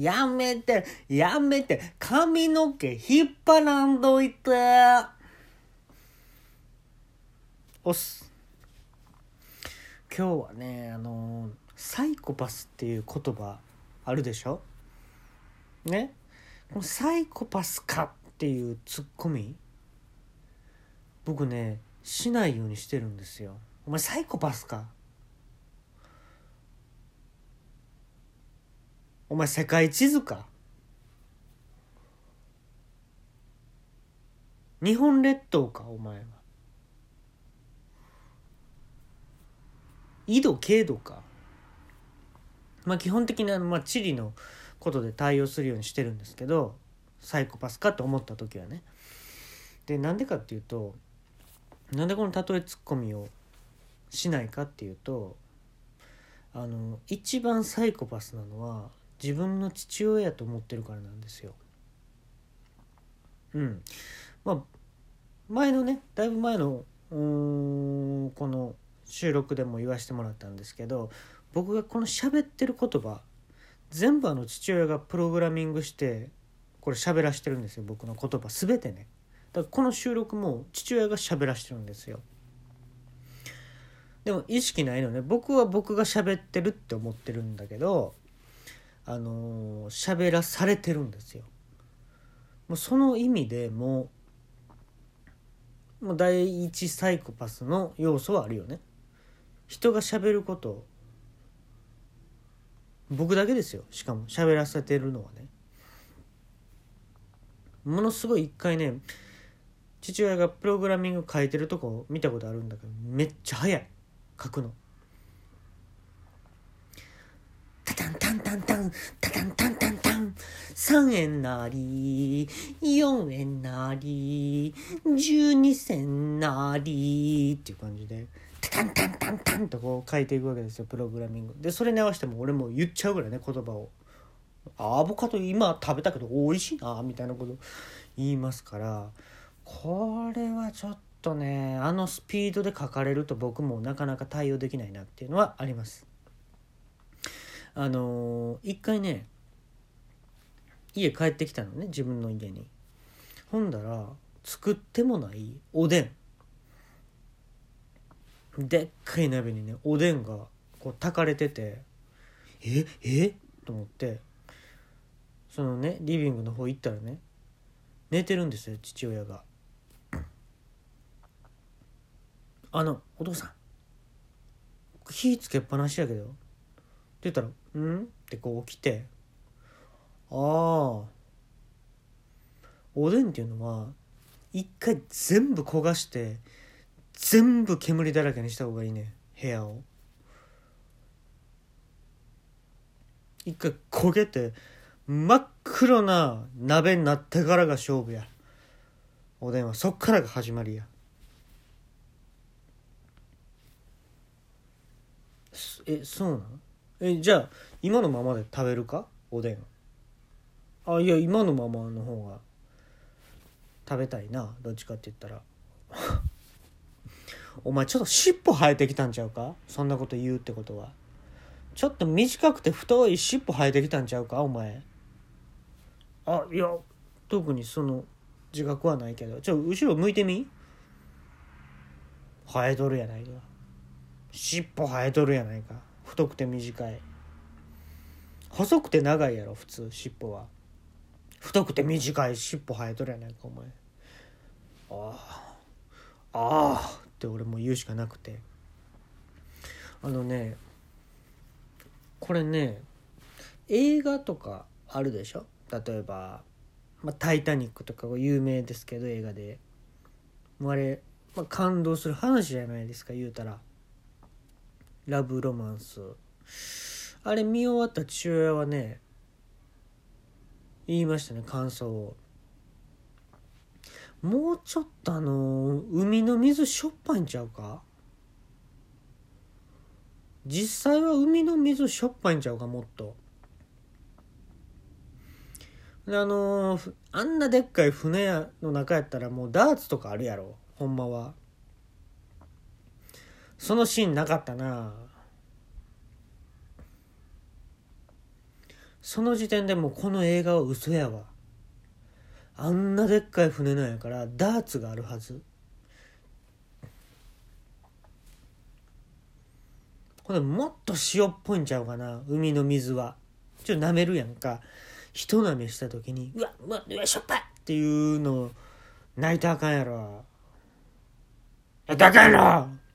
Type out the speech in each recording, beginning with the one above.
やめて、やめて、髪の毛引っ張らんといて。おす。今日はね、あの、サイコパスっていう言葉あるでしょ？ね？このサイコパスかっていうツッコミ？僕ねしないようにしてるんですよ。お前サイコパスか？お前世界地図か？日本列島か？お前は。緯度経度か？まあ基本的な、まあ、地理のことで対応するようにしてるんですけどサイコパスかと思った時はね。でなんでかっていうとなんでこの例えツッコミをしないかっていうとあの一番サイコパスなのは自分の父親やと思ってるからなんですよ。うん。まあ前のねだいぶ前のこの収録でも言わせてもらったんですけど僕がこの喋ってる言葉全部あの父親がプログラミングしてこれ喋らしてるんですよ僕の言葉。全てね。だからこの収録も父親が喋らしてるんですよ。でも意識ないのね。僕は僕が喋ってるって思ってるんだけどあの、喋らされてるんですよ。もうその意味でもうもう第一サイコパスの要素はあるよね。人が喋ること僕だけですよ。しかも喋らせてるのはね。ものすごい一回ね父親がプログラミング書いてるとこ見たことあるんだけどめっちゃ早い。書くの。タタンタンタタンタンタンタン。3円なり4円なり12銭なりっていう感じで。タンタンタンタンとこう書いていくわけですよプログラミング。でそれに合わせても俺も言っちゃうぐらいね言葉を。アボカド今食べたけど美味しいなみたいなこと言いますから。これはちょっとねあのスピードで書かれると僕もなかなか対応できないなっていうのはあります。あのー、一回ね家帰ってきたのね自分の家に。ほんだら作ってもないおでん。でっかい鍋にねおでんがこう炊かれててええ？と思って。そのねリビングの方行ったらね寝てるんですよ父親が。あのお父さん。火つけっぱなしやけど。言ったら「うん?」ってこう起きて「ああおでんっていうのは一回全部焦がして全部煙だらけにした方がいいね部屋を。一回焦げて真っ黒な鍋になってからが勝負や。おでんはそっからが始まりや。えそうなの？えじゃあ今のままで食べるか？おでん。あいや今のままの方が食べたいな。どっちかって言ったら。お前ちょっと尻尾生えてきたんちゃうか？そんなこと言うってことは。ちょっと短くて太い尻尾生えてきたんちゃうか？お前。あいや特にその自覚はないけど。ちょ後ろ向いてみ？生えとるやないか。尻尾生えとるやないか。太くて短い。細くて長いやろ普通尻尾は。太くて短い尻尾生えとるやないかお前。ああああって俺も言うしかなくて。あのねこれね映画とかあるでしょ？例えば「まあ、タイタニック」とか有名ですけど映画で。もうあれ、まあ、感動する話じゃないですか言うたら。ラブロマンス。あれ見終わった父親はね言いましたね感想を。もうちょっとあの海の水しょっぱいんちゃうか？実際は海の水しょっぱいんちゃうかもっと。であのあんなでっかい船の中やったらもうダーツとかあるやろほんまは。そのシーンなかったな。その時点でもうこの映画は嘘やわ。あんなでっかい船なんやからダーツがあるはず。これもっと塩っぽいんちゃうかな。海の水は。ちょっと舐めるやんか。人舐めした時にうわうわうわしょっぱいっていうの泣いたらあかんやろ。泣いたらあかんやろ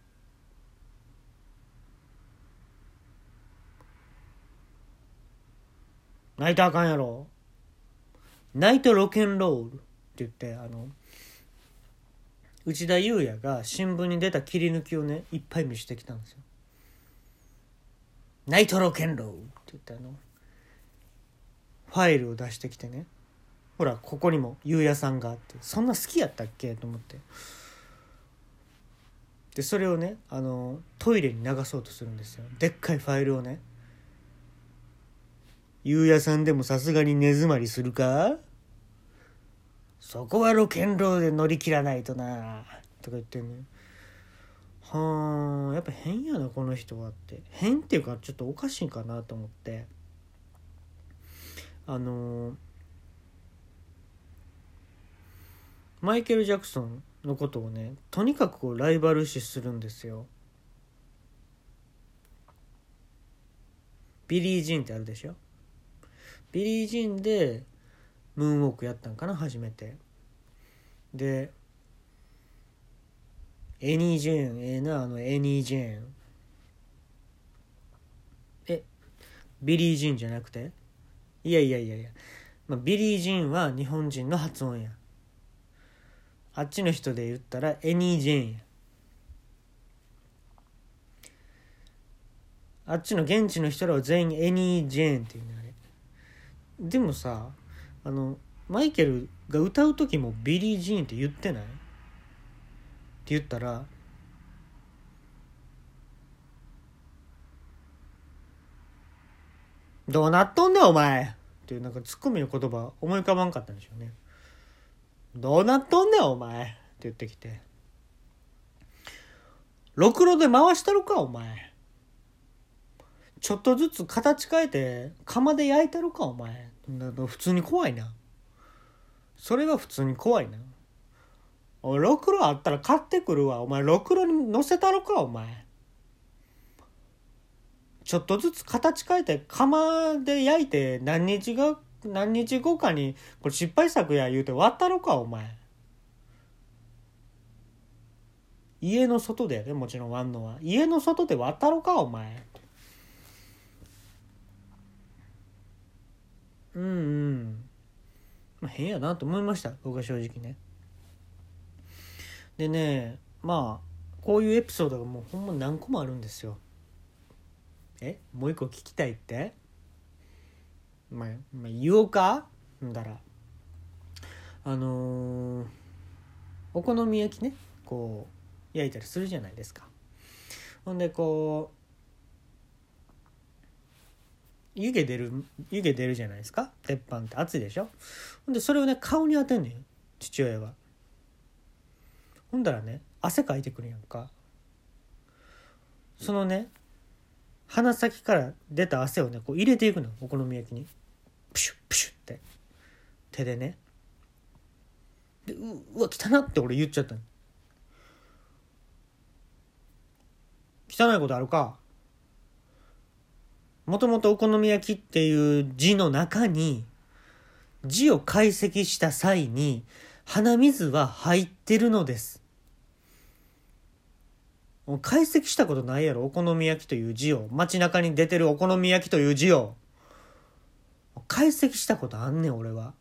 泣いたあかんやろ。ナイトロケンロールって言ってあの内田裕也が新聞に出た切り抜きをねいっぱい見せてきたんですよ。ナイトロケンロールって言ってあのファイルを出してきてね。ほらここにも裕也さんがあってそんな好きやったっけと思って。でそれをねあのトイレに流そうとするんですよ。でっかいファイルをね。裕也さんでもさすがに根詰まりするか？そこはロケンローで乗り切らないとなとか言ってんねはあやっぱ変やなこの人はって。変っていうかちょっとおかしいかなと思って。あのーマイケル・ジャクソンのことをねとにかくこうライバル視するんですよ。ビリー・ジーンってあるでしょ？ビリー・ジーンでムーンウォークやったんかな初めて。でエニー・ジェーンええなあのエニー・ジェーン。えビリー・ジーンじゃなくて？いやいやいやいや、まあ、ビリー・ジーンは日本人の発音や。あっちの人で言ったらエニー・ジェーンや。あっちの現地の人らは全員エニー・ジェーンっていうねあれでもさあのマイケルが歌う時もビリー・ジーンって言ってない？って言ったらどうなっとんねんお前！っていうなんかツッコミの言葉思い浮かばんかったんでしょうね。どうなっとんねんお前！って言ってきて。ろくろで回したろかお前！ちょっとずつ形変えて釜で焼いたろかお前。普通に怖いな。それは普通に怖いな。おろくろあったら買ってくるわ。お前ろくろに乗せたろかお前。ちょっとずつ形変えて釜で焼いて何日が何日後かにこれ失敗作や言うて割ったろかお前。家の外でやでもちろん割んのは。家の外で割ったろかお前。うんうん。まあ変やなと思いました。僕は正直ね。でねまあこういうエピソードがもうほんま何個もあるんですよ。え？もう一個聞きたいって？まあ、まあ、言おうか？んだら。あのー、お好み焼きねこう焼いたりするじゃないですか。ほんでこう湯気出る湯気出るじゃないですか？鉄板って熱いでしょ？ほんでそれをね顔に当てんねん父親はほんだらね汗かいてくるやんか。そのね鼻先から出た汗をねこう入れていくのお好み焼きに。プシュップシュッって。手でね。でううわ汚って俺言っちゃったの。汚いことあるか？もともとお好み焼きっていう字の中に字を解析した際に鼻水は入ってるのです。解析したことないやろ？お好み焼きという字を。街中に出てるお好み焼きという字を。解析したことあんねん俺は。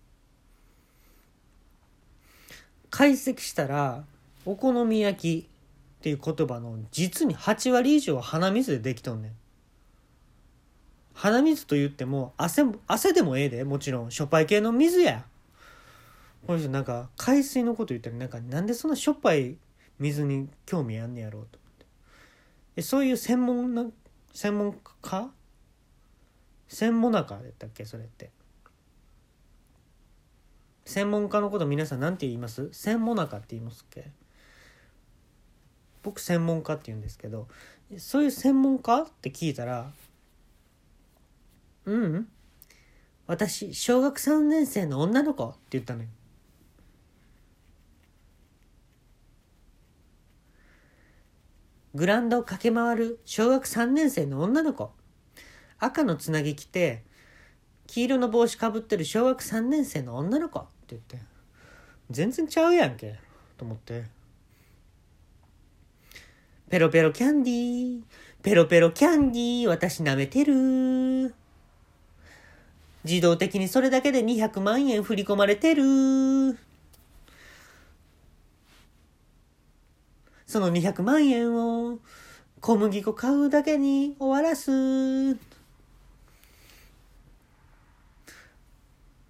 解析したらお好み焼きっていう言葉の実に8割以上は鼻水でできとんねん。鼻水と言っても汗汗でもええでもちろん。しょっぱい系の水や。この人なんか海水のこと言ったらなんかなんでそんなしょっぱい水に興味あんねやろうと思って。えそういう専門な専門家？専門家だったっけそれって。専門家のこと皆さん何て言います？専門家って言いますっけ？僕専門家って言うんですけどそういう専門家って聞いたらうん。私小学3年生の女の子って言ったのよ。グランドを駆け回る小学3年生の女の子。赤のつなぎ着て黄色の帽子かぶってる小学3年生の女の子って言って全然ちゃうやんけと思って。ペロペロキャンディーペロペロキャンディー私舐めてる。自動的にそれだけで200万円振り込まれてる。その200万円を小麦粉買うだけに終わらす。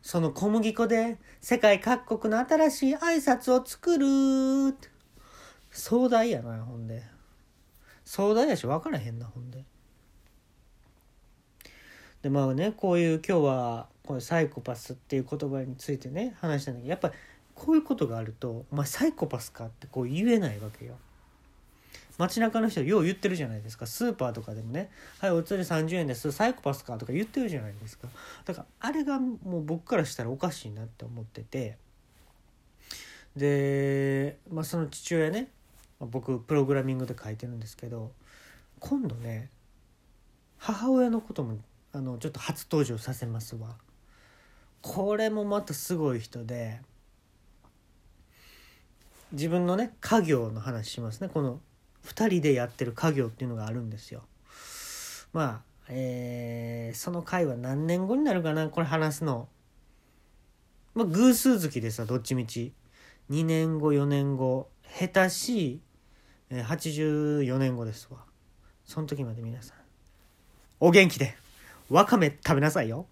その小麦粉で世界各国の新しい挨拶を作る。壮大やなほんで。壮大やし分からへんなほんで。でまあねこういう今日はこうサイコパスっていう言葉についてね話したんだけどやっぱりこういうことがあると「お前サイコパスか?」ってこう言えないわけよ。街中の人よう言ってるじゃないですかスーパーとかでもね「はいお釣り30円ですサイコパスか?」とか言ってるじゃないですかだからあれがもう僕からしたらおかしいなって思っててで、まあ、その父親ね僕プログラミングで書いてるんですけど今度ね母親のこともあのちょっと初登場させますわ。これもまたすごい人で自分のね家業の話しますね。この2人でやってる家業っていうのがあるんですよ。まあえー、その回は何年後になるかな？これ話すの。まあ偶数月でさどっちみち。2年後4年後。下手しい84年後ですわ。その時まで皆さんお元気で。わかめ食べなさいよ。